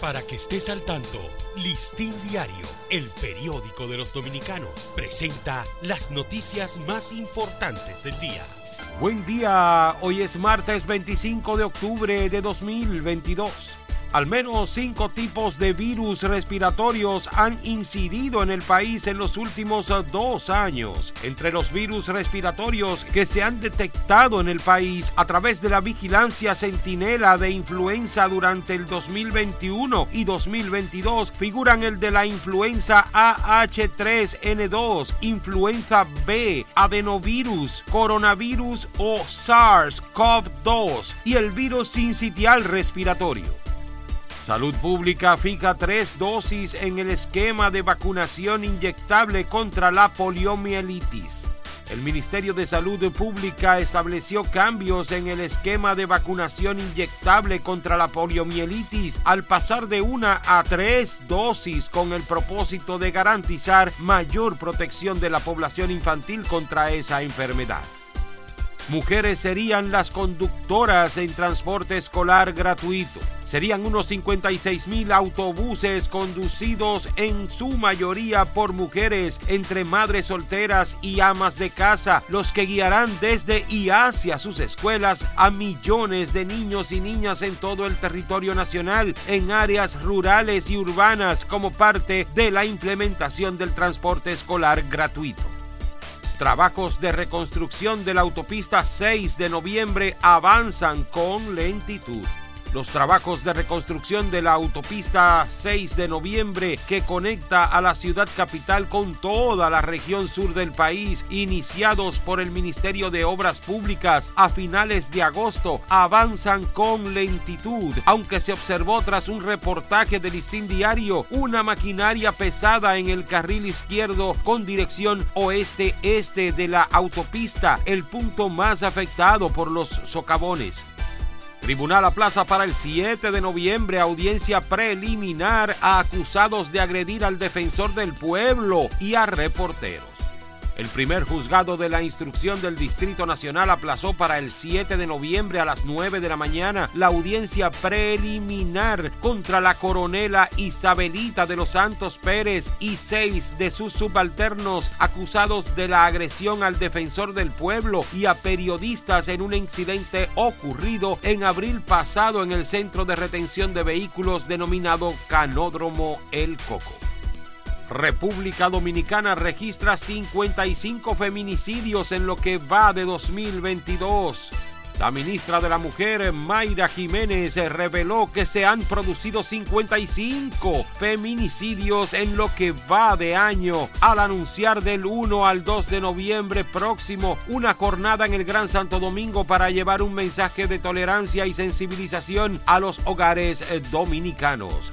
Para que estés al tanto, Listín Diario, el periódico de los dominicanos, presenta las noticias más importantes del día. Buen día, hoy es martes 25 de octubre de 2022. Al menos cinco tipos de virus respiratorios han incidido en el país en los últimos dos años. Entre los virus respiratorios que se han detectado en el país a través de la vigilancia centinela de influenza durante el 2021 y 2022 figuran el de la influenza AH3N2, influenza B, adenovirus, coronavirus o SARS-CoV-2 y el virus sincitial respiratorio. Salud Pública fija tres dosis en el esquema de vacunación inyectable contra la poliomielitis. El Ministerio de Salud Pública estableció cambios en el esquema de vacunación inyectable contra la poliomielitis al pasar de una a tres dosis con el propósito de garantizar mayor protección de la población infantil contra esa enfermedad. Mujeres serían las conductoras en transporte escolar gratuito. Serían unos 56 mil autobuses conducidos en su mayoría por mujeres entre madres solteras y amas de casa, los que guiarán desde y hacia sus escuelas a millones de niños y niñas en todo el territorio nacional, en áreas rurales y urbanas como parte de la implementación del transporte escolar gratuito. Trabajos de reconstrucción de la autopista 6 de noviembre avanzan con lentitud. Los trabajos de reconstrucción de la autopista 6 de noviembre que conecta a la ciudad capital con toda la región sur del país, iniciados por el Ministerio de Obras Públicas a finales de agosto, avanzan con lentitud, aunque se observó tras un reportaje del Listín Diario una maquinaria pesada en el carril izquierdo con dirección oeste-este de la autopista, el punto más afectado por los socavones. Tribunal a plaza para el 7 de noviembre, audiencia preliminar a acusados de agredir al defensor del pueblo y a reporteros. El primer juzgado de la instrucción del Distrito Nacional aplazó para el 7 de noviembre a las 9 de la mañana la audiencia preliminar contra la coronela Isabelita de los Santos Pérez y seis de sus subalternos acusados de la agresión al defensor del pueblo y a periodistas en un incidente ocurrido en abril pasado en el centro de retención de vehículos denominado Canódromo El Coco. República Dominicana registra 55 feminicidios en lo que va de 2022. La ministra de la Mujer, Mayra Jiménez, reveló que se han producido 55 feminicidios en lo que va de año, al anunciar del 1 al 2 de noviembre próximo una jornada en el Gran Santo Domingo para llevar un mensaje de tolerancia y sensibilización a los hogares dominicanos.